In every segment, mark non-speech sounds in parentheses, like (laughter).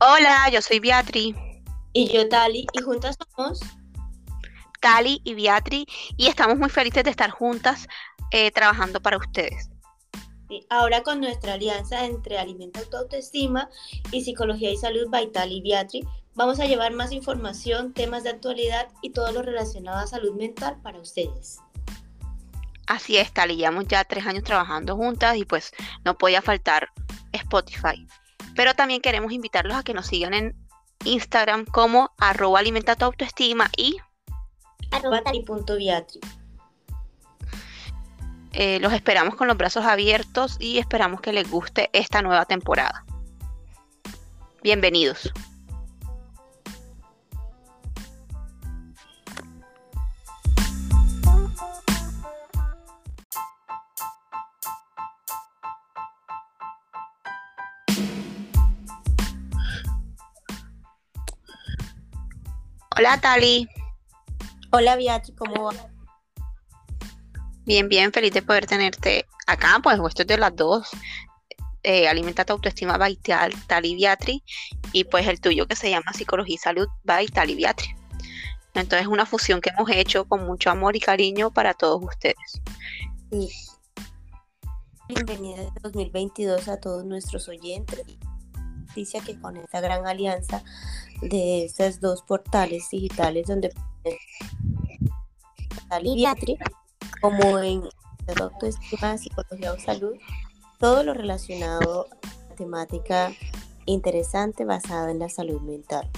Hola, yo soy Beatriz. Y yo Tali, y juntas somos Tali y Beatriz, y estamos muy felices de estar juntas eh, trabajando para ustedes. ahora con nuestra alianza entre Alimenta tu Autoestima y Psicología y Salud by Tali y Beatriz, vamos a llevar más información, temas de actualidad y todo lo relacionado a salud mental para ustedes. Así es, Tali, llevamos ya tres años trabajando juntas y pues no podía faltar Spotify. Pero también queremos invitarlos a que nos sigan en Instagram como arroba alimenta tu autoestima y arroba eh, los esperamos con los brazos abiertos y esperamos que les guste esta nueva temporada. Bienvenidos. Hola Tali. Hola Beatriz, ¿cómo va? Bien, bien, feliz de poder tenerte acá, pues esto es de las dos. Eh, Alimenta tu autoestima by Tali Beatriz y pues el tuyo que se llama Psicología y Salud by Tali Beatriz. Entonces es una fusión que hemos hecho con mucho amor y cariño para todos ustedes. Bienvenida en 2022 a todos nuestros oyentes. Que con esta gran alianza de estos dos portales digitales donde como en autoestima, psicología o salud, todo lo relacionado a temática interesante basada en la salud mental.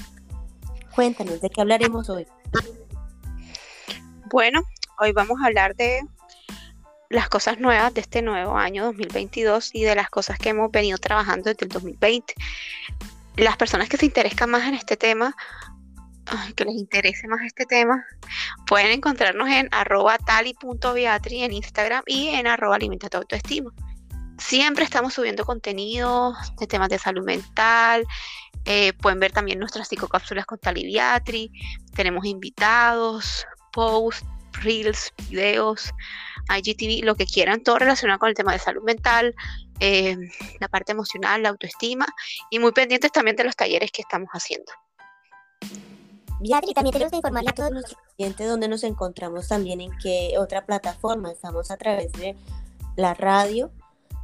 Cuéntanos, ¿de qué hablaremos hoy? Bueno, hoy vamos a hablar de las cosas nuevas de este nuevo año 2022 y de las cosas que hemos venido trabajando desde el 2020 las personas que se interesan más en este tema, que les interese más este tema, pueden encontrarnos en arroba tali.beatri en Instagram y en arroba alimenta. Siempre estamos subiendo contenido de temas de salud mental. Eh, pueden ver también nuestras psicocápsulas con Tali Beatri. Tenemos invitados, posts, reels, videos, IGTV, lo que quieran, todo relacionado con el tema de salud mental, eh, la parte emocional, la autoestima y muy pendientes también de los talleres que estamos haciendo. Beatriz, también tenemos que informarle a todos nuestros clientes dónde nos encontramos también, en qué otra plataforma. Estamos a través de la radio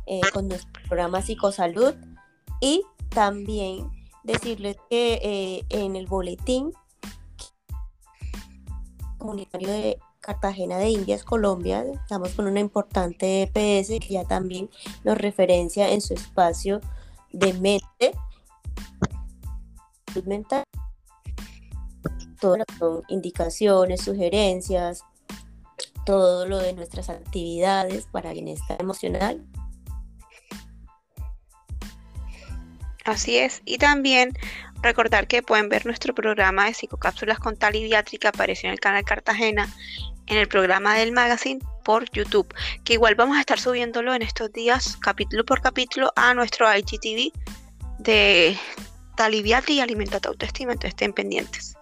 eh, con nuestro programa Psicosalud y también decirles que eh, en el boletín comunitario de Cartagena de Indias, Colombia. Estamos con una importante EPS que ya también nos referencia en su espacio de mente, mental. Todo son indicaciones, sugerencias, todo lo de nuestras actividades para bienestar emocional. Así es. Y también recordar que pueden ver nuestro programa de psicocápsulas con tal y que apareció en el canal Cartagena en el programa del magazine por YouTube, que igual vamos a estar subiéndolo en estos días, capítulo por capítulo, a nuestro IGTV de Taliviati y Alimenta tu Autoestima, entonces estén pendientes.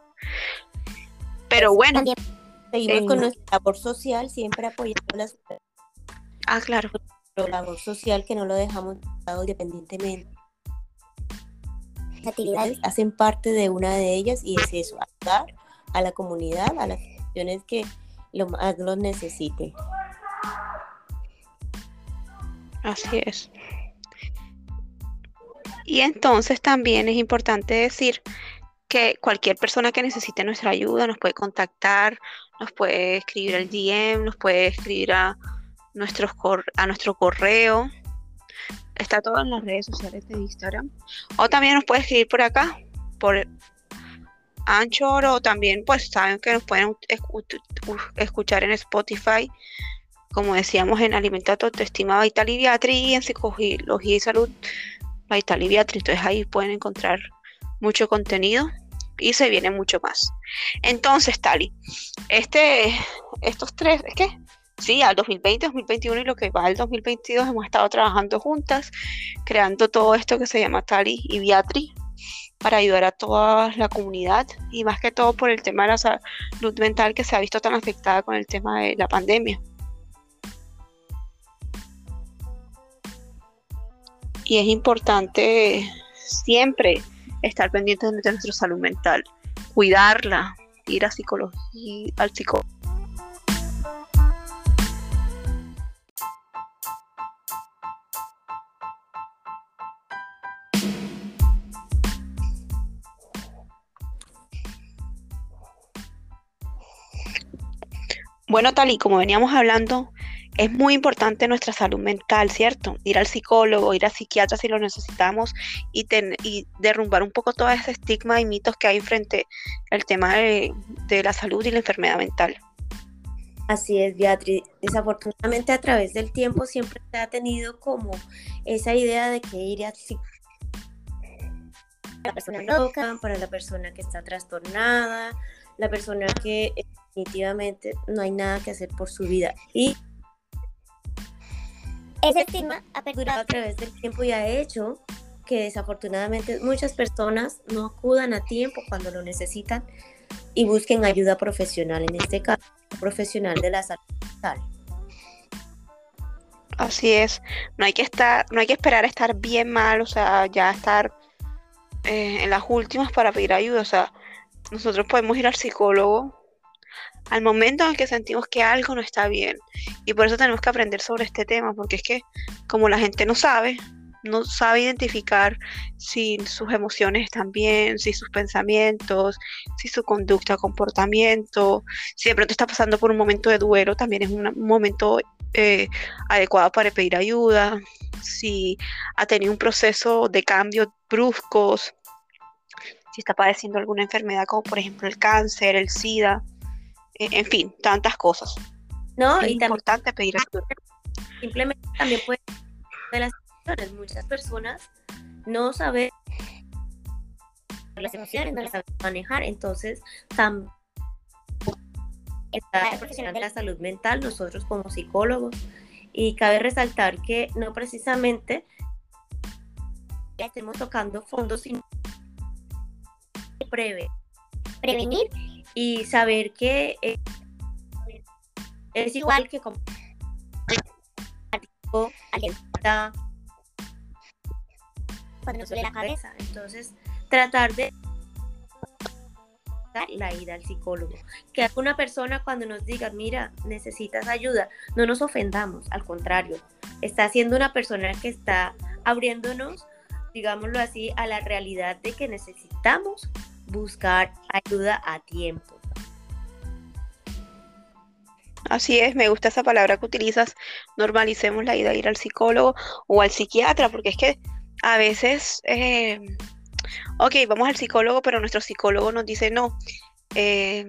Pero bueno. seguimos con nuestra labor social, siempre apoyando las Ah, claro. La labor social que no lo dejamos independientemente. Hacen parte de una de ellas y es eso, ayudar a la comunidad, a las instituciones que lo más lo necesite. Así es. Y entonces también es importante decir que cualquier persona que necesite nuestra ayuda nos puede contactar, nos puede escribir al DM, nos puede escribir a, nuestros a nuestro correo. Está todo en las redes sociales de Instagram. O también nos puede escribir por acá, por Anchor o también pues saben que nos pueden escuchar en Spotify, como decíamos en Alimenta tu autoestima Vital y Beatriz y en Psicología y Salud Vital y. Entonces ahí pueden encontrar mucho contenido y se viene mucho más. Entonces, Tali, este, estos tres, ¿es que? Sí, al 2020, 2021 y lo que va al 2022 hemos estado trabajando juntas, creando todo esto que se llama Tali y Beatriz para ayudar a toda la comunidad y más que todo por el tema de la salud mental que se ha visto tan afectada con el tema de la pandemia. Y es importante siempre estar pendientes de nuestra salud mental, cuidarla, ir a psicología, al psicólogo. Bueno, tal y como veníamos hablando, es muy importante nuestra salud mental, ¿cierto? Ir al psicólogo, ir al psiquiatra si lo necesitamos y, y derrumbar un poco todo ese estigma y mitos que hay frente al tema de, la salud y la enfermedad mental. Así es, Beatriz. Desafortunadamente a través del tiempo siempre se ha tenido como esa idea de que ir al psicólogo la persona loca, para la persona que está trastornada, la persona que definitivamente no hay nada que hacer por su vida. Y ese estigma ha perdurado a través del tiempo y ha hecho que desafortunadamente muchas personas no acudan a tiempo cuando lo necesitan y busquen ayuda profesional, en este caso, profesional de la salud mental. Así es, no hay que estar, no hay que esperar a estar bien mal, o sea, ya estar eh, en las últimas para pedir ayuda, o sea, nosotros podemos ir al psicólogo al momento en el que sentimos que algo no está bien. Y por eso tenemos que aprender sobre este tema, porque es que como la gente no sabe, no sabe identificar si sus emociones están bien, si sus pensamientos, si su conducta, comportamiento, si de pronto está pasando por un momento de duelo, también es un momento eh, adecuado para pedir ayuda, si ha tenido un proceso de cambios bruscos, si está padeciendo alguna enfermedad como por ejemplo el cáncer, el SIDA, en fin, tantas cosas. No, es importante pedir ayuda. Simplemente también puede de las emociones. Muchas personas no saben las emociones, no las saben manejar, entonces también está el profesional de la salud mental, nosotros como psicólogos, y cabe resaltar que no precisamente estemos tocando fondos, sino preve, prevenir y saber que eh, es igual que como cuando nos duele la cabeza. Entonces, tratar de la ida al psicólogo. Que alguna persona cuando nos diga, mira, necesitas ayuda, no nos ofendamos, al contrario, está siendo una persona que está abriéndonos, digámoslo así, a la realidad de que necesitamos buscar ayuda a tiempo. Así es, me gusta esa palabra que utilizas, normalicemos la ida a ir al psicólogo o al psiquiatra, porque es que a veces, eh, ok, vamos al psicólogo, pero nuestro psicólogo nos dice, no, eh,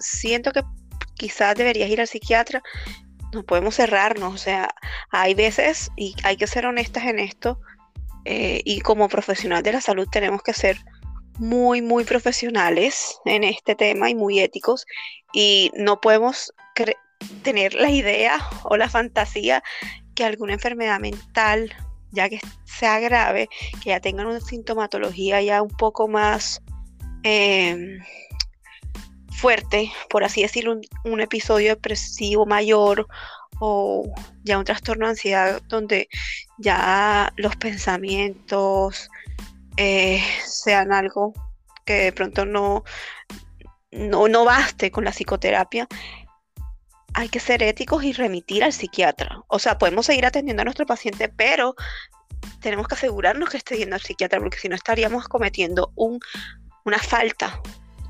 siento que quizás deberías ir al psiquiatra, no podemos cerrarnos, o sea, hay veces, y hay que ser honestas en esto, eh, y como profesional de la salud tenemos que ser muy, muy profesionales en este tema y muy éticos y no podemos tener la idea o la fantasía que alguna enfermedad mental, ya que sea grave, que ya tengan una sintomatología ya un poco más em, fuerte, por así decirlo, un, episodio depresivo mayor o ya un trastorno de ansiedad donde ya los pensamientos, eh, sean algo que de pronto no, no, no baste con la psicoterapia, hay que ser éticos y remitir al psiquiatra. O sea, podemos seguir atendiendo a nuestro paciente, pero tenemos que asegurarnos que esté yendo al psiquiatra, porque si no estaríamos cometiendo un, una falta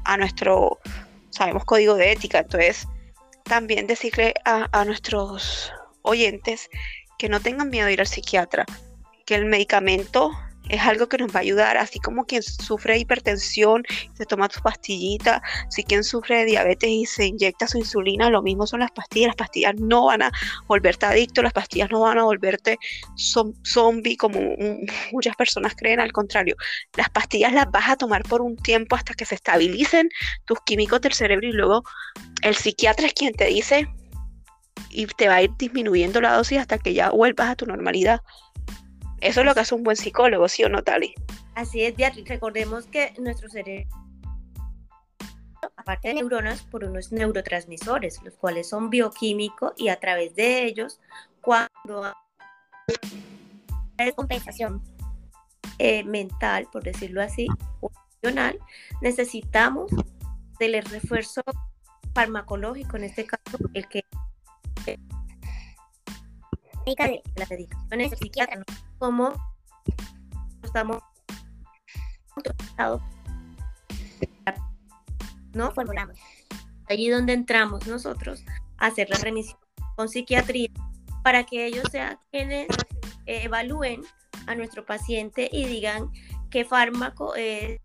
a nuestro, sabemos, código de ética. Entonces, también decirle a, a nuestros oyentes que no tengan miedo de ir al psiquiatra, que el medicamento es algo que nos va a ayudar, así como quien sufre hipertensión, se toma su pastillita, si quien sufre de diabetes y se inyecta su insulina, lo mismo son las pastillas, las pastillas no van a volverte adicto, las pastillas no van a volverte zombie como (laughs) muchas personas creen, al contrario, las pastillas las vas a tomar por un tiempo hasta que se estabilicen tus químicos del cerebro y luego el psiquiatra es quien te dice y te va a ir disminuyendo la dosis hasta que ya vuelvas a tu normalidad. Eso es lo que hace un buen psicólogo, ¿sí o no, Tali? Así es, Beatriz. Recordemos que nuestro cerebro, aparte de neuronas, por unos neurotransmisores, los cuales son bioquímicos y a través de ellos, cuando hay descompensación eh, mental, por decirlo así, o emocional, necesitamos del refuerzo farmacológico, en este caso, el que de la dedicación es como estamos no formulamos. Allí donde entramos nosotros a hacer la remisión con psiquiatría para que ellos sean quienes eh, evalúen a nuestro paciente y digan qué fármaco es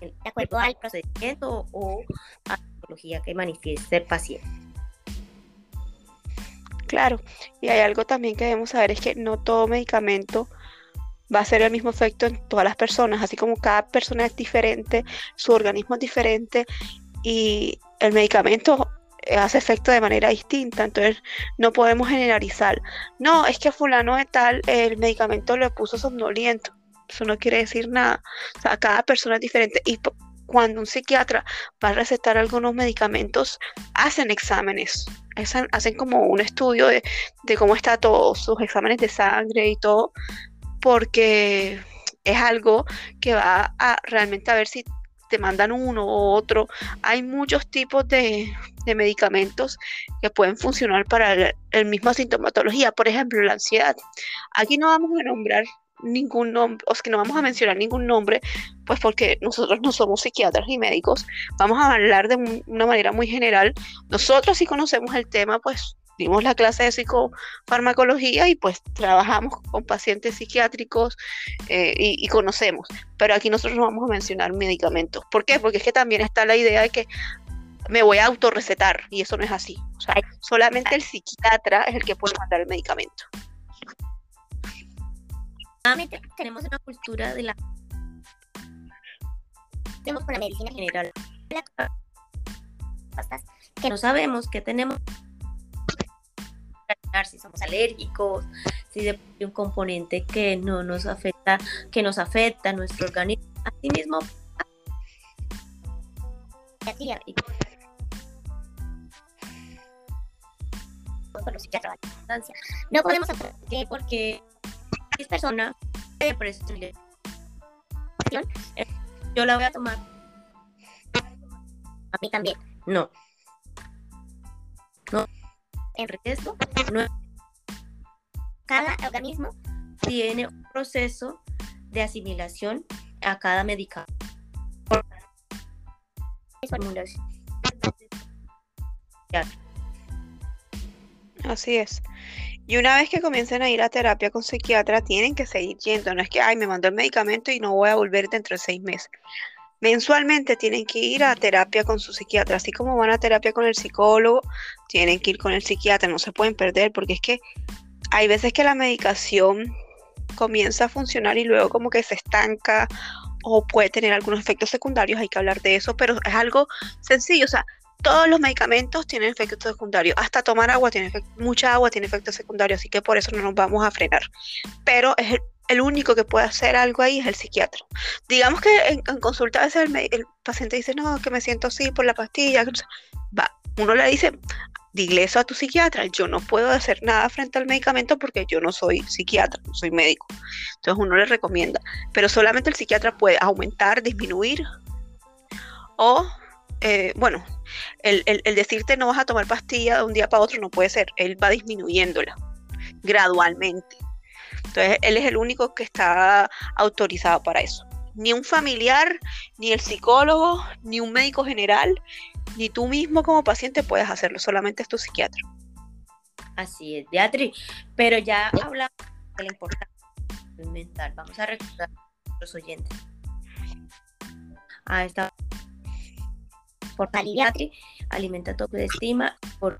de acuerdo al procedimiento o a la patología que manifieste el paciente. Claro, y hay algo también que debemos saber es que no todo medicamento va a ser el mismo efecto en todas las personas, así como cada persona es diferente, su organismo es diferente y el medicamento hace efecto de manera distinta, entonces no podemos generalizar. No, es que fulano de tal el medicamento le puso somnoliento, eso no quiere decir nada, o sea, cada persona es diferente y cuando un psiquiatra va a recetar algunos medicamentos, hacen exámenes, hacen, como un estudio de, de cómo está todo, sus exámenes de sangre y todo, porque es algo que va a realmente a ver si te mandan uno u otro. Hay muchos tipos de, medicamentos que pueden funcionar para el, el, mismo sintomatología. Por ejemplo, la ansiedad. Aquí no vamos a nombrar ningún nombre, o es que no vamos a mencionar ningún nombre, pues porque nosotros no somos psiquiatras ni médicos. Vamos a hablar de una manera muy general. Nosotros sí conocemos el tema, pues dimos la clase de psicofarmacología y pues trabajamos con pacientes psiquiátricos eh, y, conocemos, pero aquí nosotros no vamos a mencionar medicamentos. ¿Por qué? Porque es que también está la idea de que me voy a autorrecetar y eso no es así. O sea, solamente el psiquiatra es el que puede mandar el medicamento. Tenemos una cultura de la tenemos la medicina general. Que no sabemos que tenemos. Si somos alérgicos, si de un componente que no nos afecta, que nos afecta a nuestro organismo. Asimismo, no podemos hacer porque es persona yo la voy a tomar a mí también no no en riesgo. Cada organismo tiene un proceso de asimilación a cada medicamento. Así es. Y una vez que comiencen a ir a terapia con psiquiatra, tienen que seguir yendo. No es que, ay, me mandó el medicamento y no voy a volver dentro de seis meses mensualmente tienen que ir a terapia con su psiquiatra, así como van a terapia con el psicólogo, tienen que ir con el psiquiatra, no se pueden perder, porque es que hay veces que la medicación comienza a funcionar y luego como que se estanca o puede tener algunos efectos secundarios, hay que hablar de eso, pero es algo sencillo, o sea, todos los medicamentos tienen efectos secundarios, hasta tomar agua tiene mucha agua tiene efectos secundarios, así que por eso no nos vamos a frenar. Pero es el, el único que puede hacer algo ahí es el psiquiatra. Digamos que en, consulta a veces el, paciente dice, no, que me siento así por la pastilla. Va, uno le dice, dile eso a tu psiquiatra, yo no puedo hacer nada frente al medicamento porque yo no soy psiquiatra, no soy médico. Entonces uno le recomienda, pero solamente el psiquiatra puede aumentar, disminuir o, eh, bueno, el, el decirte no vas a tomar pastilla de un día para otro no puede ser, él va disminuyéndola gradualmente. Entonces, él es el único que está autorizado para eso. Ni un familiar, ni el psicólogo, ni un médico general, ni tú mismo como paciente puedes hacerlo, solamente es tu psiquiatra. Así es, Beatriz. Pero ya hablamos de la importancia mental. Vamos a recordar a los oyentes. A esta por Beatriz, alimenta tu autoestima por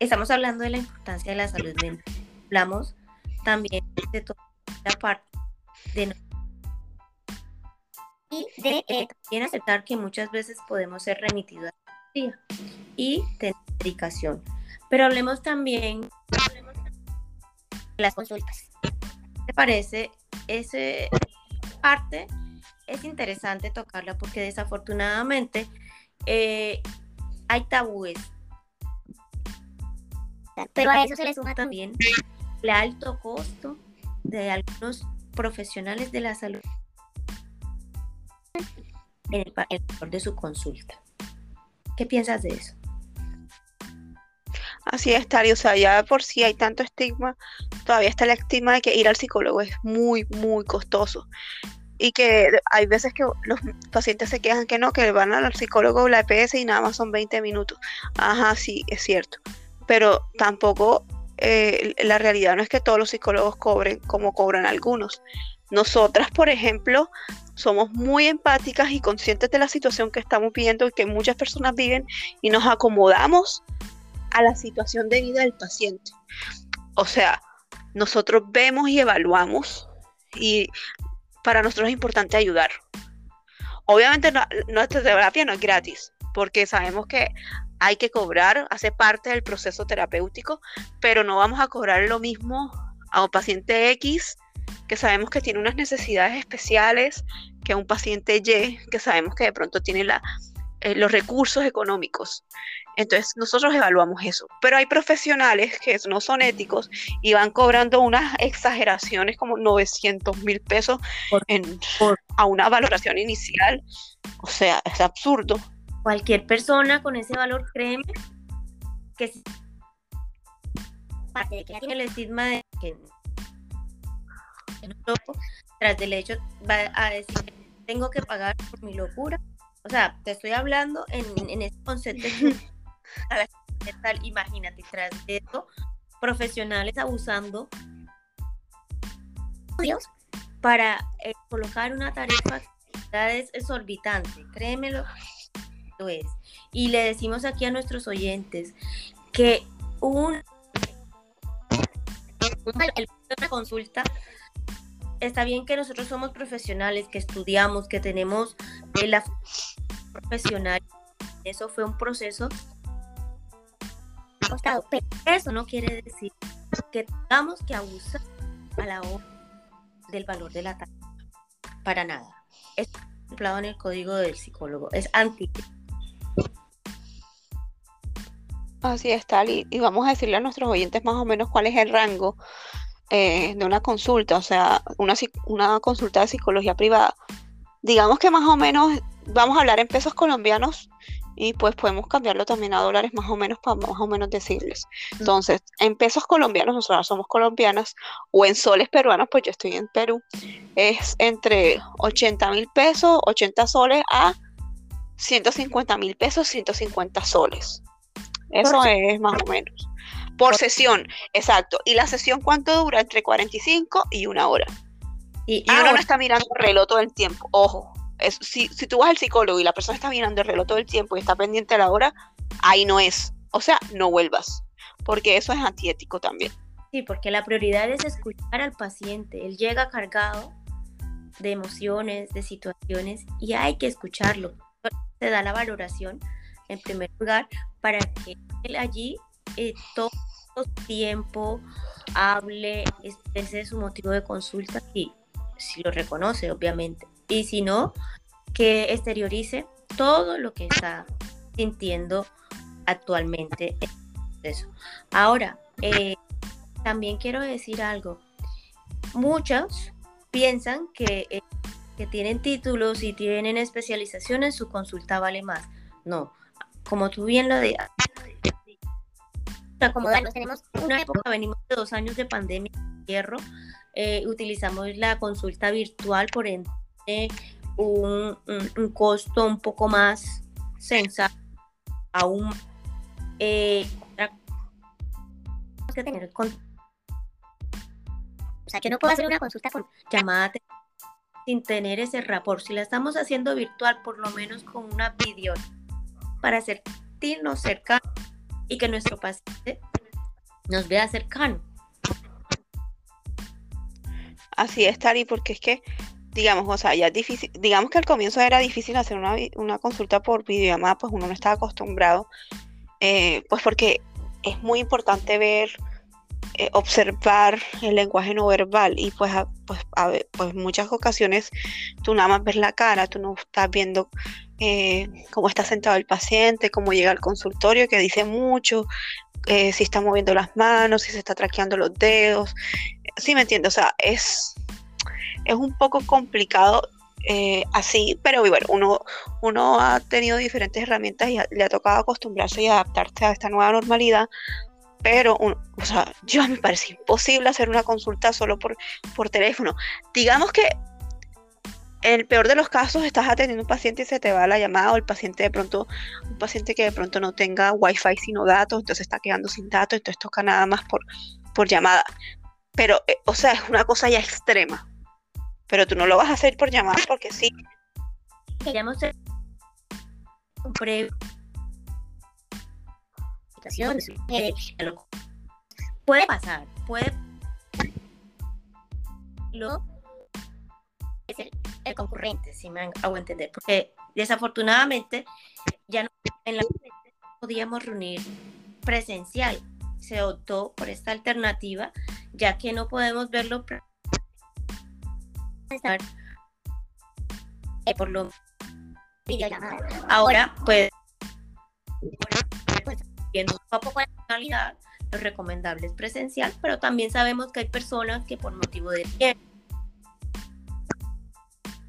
estamos hablando de la importancia de la salud mental. Hablamos también de toda la parte de y de eh, también aceptar que muchas veces podemos ser remitidos a la y tener medicación. Pero hablemos también de las consultas. ¿Te parece? Esa parte es interesante tocarla porque desafortunadamente eh, hay tabúes pero a eso se le suma también el alto costo de algunos profesionales de la salud en el, valor de su consulta. ¿Qué piensas de eso? Así es, Tari. O sea, ya por si hay tanto estigma, todavía está el estigma de que ir al psicólogo es muy, muy costoso. Y que hay veces que los pacientes se quejan que no, que van al psicólogo o la EPS y nada más son 20 minutos. Ajá, sí, es cierto. Pero tampoco eh, la realidad no es que todos los psicólogos cobren como cobran algunos. Nosotras, por ejemplo, somos muy empáticas y conscientes de la situación que estamos viviendo y que muchas personas viven y nos acomodamos a la situación de vida del paciente. O sea, nosotros vemos y evaluamos y para nosotros es importante ayudar. Obviamente nuestra terapia no es gratis, porque sabemos que hay que cobrar, hace parte del proceso terapéutico, pero no vamos a cobrar lo mismo a un paciente X que sabemos que tiene unas necesidades especiales que a un paciente Y que sabemos que de pronto tiene la, eh, los recursos económicos. Entonces nosotros evaluamos eso. Pero hay profesionales que no son éticos y van cobrando unas exageraciones como 900 mil pesos a una valoración inicial. O sea, es absurdo. Cualquier persona con ese valor, créeme, que tiene el estigma de que tras del hecho va a decir tengo que pagar por mi locura. O sea, te estoy hablando en, en ese concepto (laughs) tal, imagínate, tras de esto, profesionales abusando para eh, colocar una tarifa es exorbitante, créemelo, lo es. Y le decimos aquí a nuestros oyentes que un, una consulta está bien que nosotros somos profesionales, que estudiamos, que tenemos la profesional. Eso fue un proceso pero eso no quiere decir que tengamos que abusar a la hora del valor de la tasa. Para nada. Es contemplado en el código del psicólogo. Es anti. Así está, y, y vamos a decirle a nuestros oyentes más o menos cuál es el rango eh, de una consulta, o sea, una, una consulta de psicología privada. Digamos que más o menos vamos a hablar en pesos colombianos y pues podemos cambiarlo también a dólares más o menos para más o menos decirles. Entonces, en pesos colombianos, nosotros somos colombianas, o en soles peruanos, pues yo estoy en Perú, es entre 80 mil pesos, 80 soles a 150 mil pesos, 150 soles. Eso es más o menos. Por sesión, exacto. ¿Y la sesión cuánto dura? Entre 45 y una hora. Y, uno no está mirando el reloj todo el tiempo. Ojo, si, si tú vas al psicólogo y la persona está mirando el reloj todo el tiempo y está pendiente a la hora, ahí no es. O sea, no vuelvas, porque eso es antiético también. Sí, porque la prioridad es escuchar al paciente. Él llega cargado de emociones, de situaciones, y hay que escucharlo. Se da la valoración, en primer lugar, para que él allí eh, tiempo hable, ese es su motivo de consulta y si lo reconoce, obviamente. Y si no, que exteriorice todo lo que está sintiendo actualmente. Eso. Ahora, eh, también quiero decir algo. Muchos piensan que, eh, que tienen títulos y tienen especialización en su consulta vale más. No, como tú bien lo, de, acomodarnos. Tenemos una época, venimos de dos años de pandemia, hierro, eh, utilizamos la consulta virtual, por ende, un, un, costo un poco más sensato, aún eh, que tener con, o sea, yo no puedo hacer una consulta con llamada sin tener ese rapport. Si la estamos haciendo virtual, por lo menos con una video para sentirnos cercanos y que nuestro paciente nos vea cercano. Así es, Tari, porque es que, digamos, o sea, ya es difícil, digamos que al comienzo era difícil hacer una, consulta por videollamada, pues uno no estaba acostumbrado, eh, pues porque es muy importante ver, eh, observar el lenguaje no verbal y pues, pues, a pues muchas ocasiones tú nada más ves la cara, tú no estás viendo eh, cómo está sentado el paciente, cómo llega al consultorio, que dice mucho, eh, si está moviendo las manos, si se está traqueando los dedos. Sí, me entiendo, o sea, es, es un poco complicado así, pero bueno, uno, uno ha tenido diferentes herramientas y le ha tocado acostumbrarse y adaptarse a esta nueva normalidad. Pero, o sea, yo me parece imposible hacer una consulta solo por, por teléfono. Digamos que en el peor de los casos estás atendiendo a un paciente y se te va la llamada o el paciente de pronto, un paciente que de pronto no tenga wifi sino datos, entonces está quedando sin datos, entonces toca nada más por, por llamada. Pero, eh, o sea, es una cosa ya extrema. Pero tú no lo vas a hacer por llamada porque sí. Queríamos un previo. Puede pasar, puede. Lo es el concurrente, si me hago entender, porque desafortunadamente ya no en la podíamos reunir presencial. Se optó por esta alternativa, ya que no podemos verlo eh, por lo Ahora, pues viendo un poco realidad, lo recomendable es presencial, pero también sabemos que hay personas que por motivo de tiempo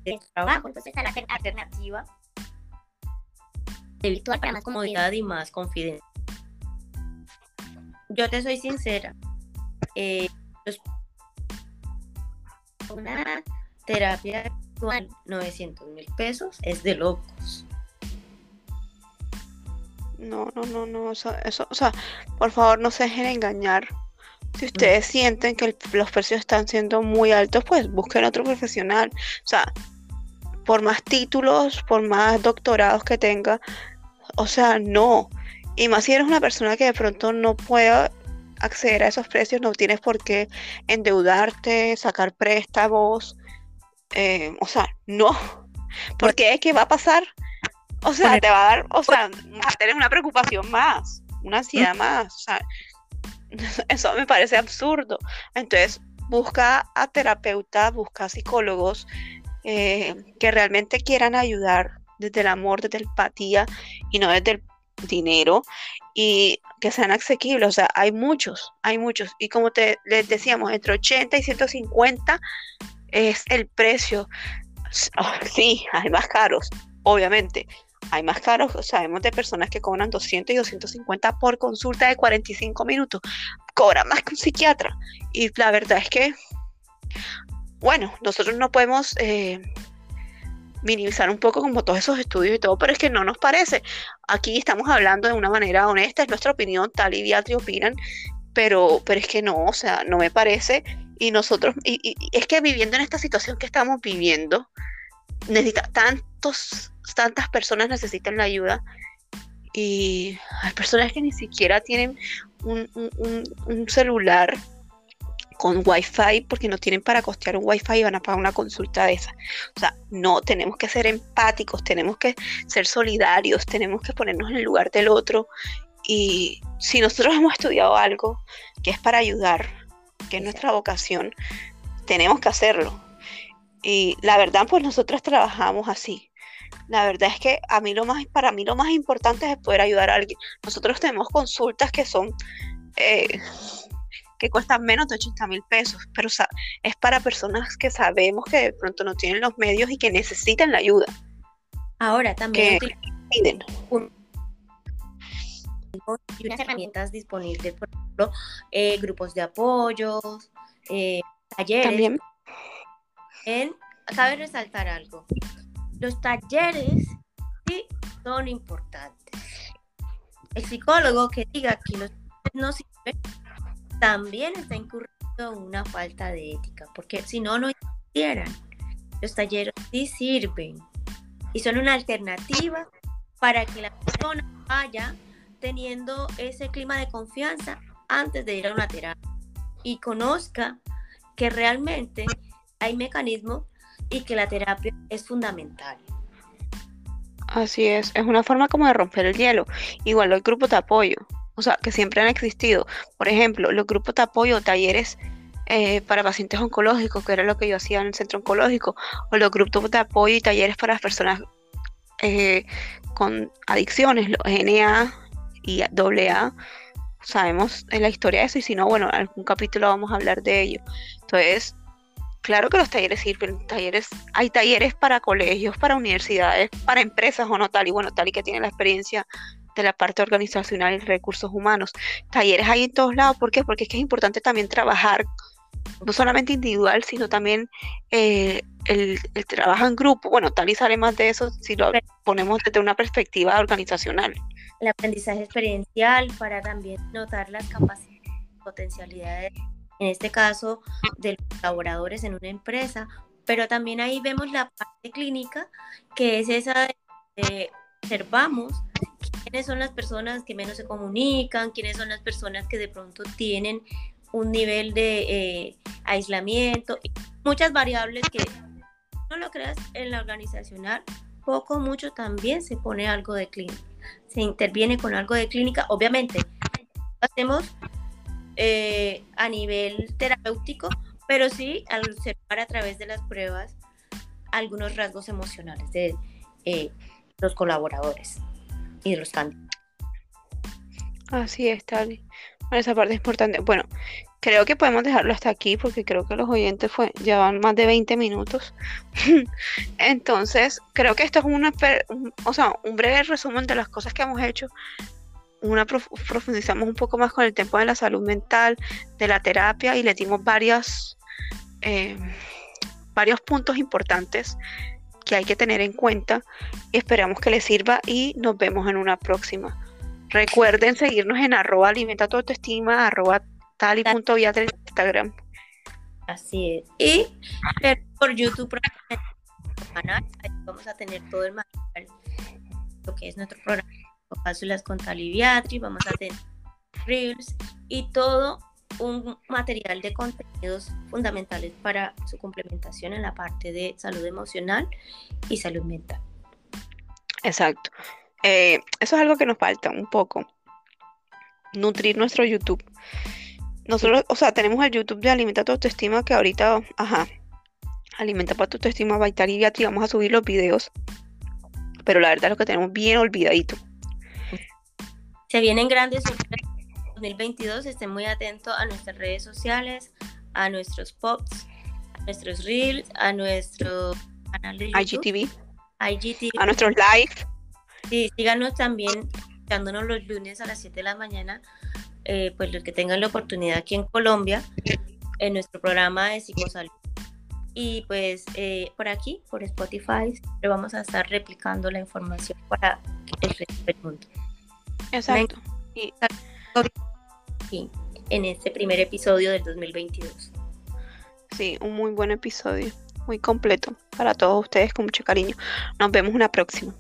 de trabajo. Entonces, la alternativa de virtual para más comodidad y más confidencia. Yo te soy sincera. Eh, una terapia virtual, 900 mil pesos, es de locos. No, no, no, no, eso, eso, o sea, por favor no se dejen engañar. Si ustedes sienten que los precios están siendo muy altos, pues busquen otro profesional. O sea, por más títulos, por más doctorados que tenga, o sea, no. Y más si eres una persona que de pronto no pueda acceder a esos precios, no tienes por qué endeudarte, sacar préstamos. Eh, o sea, no. Porque es que va a pasar. O sea, te va a dar, o sea, vas a tener una preocupación más, una ansiedad más. O sea, (laughs) eso me parece absurdo. Entonces, busca a terapeutas, busca a psicólogos eh, que realmente quieran ayudar desde el amor, desde la empatía y no desde el dinero y que sean asequibles. O sea, hay muchos, hay muchos. Y como te, les decíamos, entre 80 y 150 es el precio. Ah, sí, hay más caros, obviamente. Hay más caros, sabemos de personas que cobran 200 y 250 por consulta de 45 minutos. Cobran más que un psiquiatra. Y la verdad es que bueno, nosotros no podemos eh, minimizar un poco como todos esos estudios y todo, pero es que no nos parece. Aquí estamos hablando de una manera honesta, es nuestra opinión, tal y Beatriz opinan, pero, pero es que no, o sea, no me parece. Y nosotros, y, es que viviendo en esta situación que estamos viviendo, necesita tantos, tantas personas necesitan la ayuda y hay personas que ni siquiera tienen un, un celular con Wi-Fi porque no tienen para costear un Wi-Fi y van a pagar una consulta de esa. O sea, no, tenemos que ser empáticos, tenemos que ser solidarios, tenemos que ponernos en el lugar del otro. Y si nosotros (laughs) hemos estudiado algo que es para ayudar, que es nuestra vocación, tenemos que hacerlo. Y la verdad, pues nosotros trabajamos así. La verdad es que a mí lo más, para mí lo más importante es poder ayudar a alguien. Nosotros tenemos consultas que son eh, que cuestan menos de 80 mil pesos, pero es para personas que sabemos que de pronto no tienen los medios y que necesitan la ayuda. Ahora también piden. y unas herramientas disponibles, por ejemplo, eh, grupos de apoyo, eh, talleres. También. En, cabe resaltar algo. Los talleres sí son importantes. El psicólogo que diga que los talleres no sirven también está incurriendo en una falta de ética, porque si no, no hicieran. Los talleres sí sirven y son una alternativa para que la persona vaya teniendo ese clima de confianza antes de ir a una terapia y conozca que realmente hay mecanismos y que la terapia es fundamental. Así es, es una forma como de romper el hielo. Igual el grupo de apoyo o sea, que siempre han existido. Por ejemplo, los grupos de apoyo, talleres eh, para pacientes oncológicos, que era lo que yo hacía en el centro oncológico, o los grupos de apoyo y talleres para personas eh, con adicciones, los NA y AA. sabemos en la historia de eso y si no, bueno, en algún capítulo vamos a hablar de ello. Entonces, claro que los talleres sirven, talleres, hay talleres para colegios, para universidades, para empresas o no tal, y bueno, tal y que tiene la experiencia de la parte organizacional y recursos humanos. Talleres hay en todos lados, ¿por qué? Porque es que es importante también trabajar no solamente individual, sino también eh, el, trabajo en grupo. Bueno, tal y sale más de eso si lo ponemos desde una perspectiva organizacional. El aprendizaje experiencial para también notar las capacidades potencialidades, en este caso, de los colaboradores en una empresa, pero también ahí vemos la parte clínica, que es esa de, observamos quiénes son las personas que menos se comunican, quiénes son las personas que de pronto tienen un nivel de eh, aislamiento, muchas variables que no lo creas en la organizacional, poco mucho también se pone algo de clínica, se interviene con algo de clínica, obviamente hacemos eh, a nivel terapéutico, pero sí al observar a través de las pruebas algunos rasgos emocionales de eh, los colaboradores y de los candidatos. Así es, Tali esa parte es importante. Bueno, creo que podemos dejarlo hasta aquí porque creo que los oyentes fue, llevan más de 20 minutos. (laughs) Entonces, creo que esto es una, un breve resumen de las cosas que hemos hecho. Una profundizamos un poco más con el tiempo de la salud mental, de la terapia y le dimos varias, eh, varios puntos importantes que hay que tener en cuenta. Esperamos que les sirva y nos vemos en una próxima. Recuerden seguirnos en arroba alimenta tu autoestima, arroba tal y punto en Instagram. Así es. Y por YouTube vamos a tener todo el material, lo que es nuestro programa, cápsulas con Talibiatri, vamos a tener reels y todo un material de contenidos fundamentales para su complementación en la parte de salud emocional y salud mental. Exacto. Eh, eso es algo que nos falta un poco. Nutrir nuestro YouTube. Nosotros, o sea, tenemos el YouTube de Alimenta tu autoestima que ahorita, ajá, Alimenta para tu autoestima, Vital y Beatriz, vamos a subir los videos. Pero la verdad es lo que tenemos bien olvidadito. Se vienen grandes sorpresas 2022, estén muy atentos a nuestras redes sociales, a nuestros pops, a nuestros reels, a nuestro canal de YouTube, IGTV, IGTV a nuestros live Sí, síganos también, escuchándonos los lunes a las 7 de la mañana, eh, pues los que tengan la oportunidad aquí en Colombia, en nuestro programa de psicosalud. Y pues eh, por aquí, por Spotify, le vamos a estar replicando la información para el resto del mundo. Exacto. Y en este primer episodio del 2022. Sí, un muy buen episodio, muy completo para todos ustedes con mucho cariño. Nos vemos una próxima.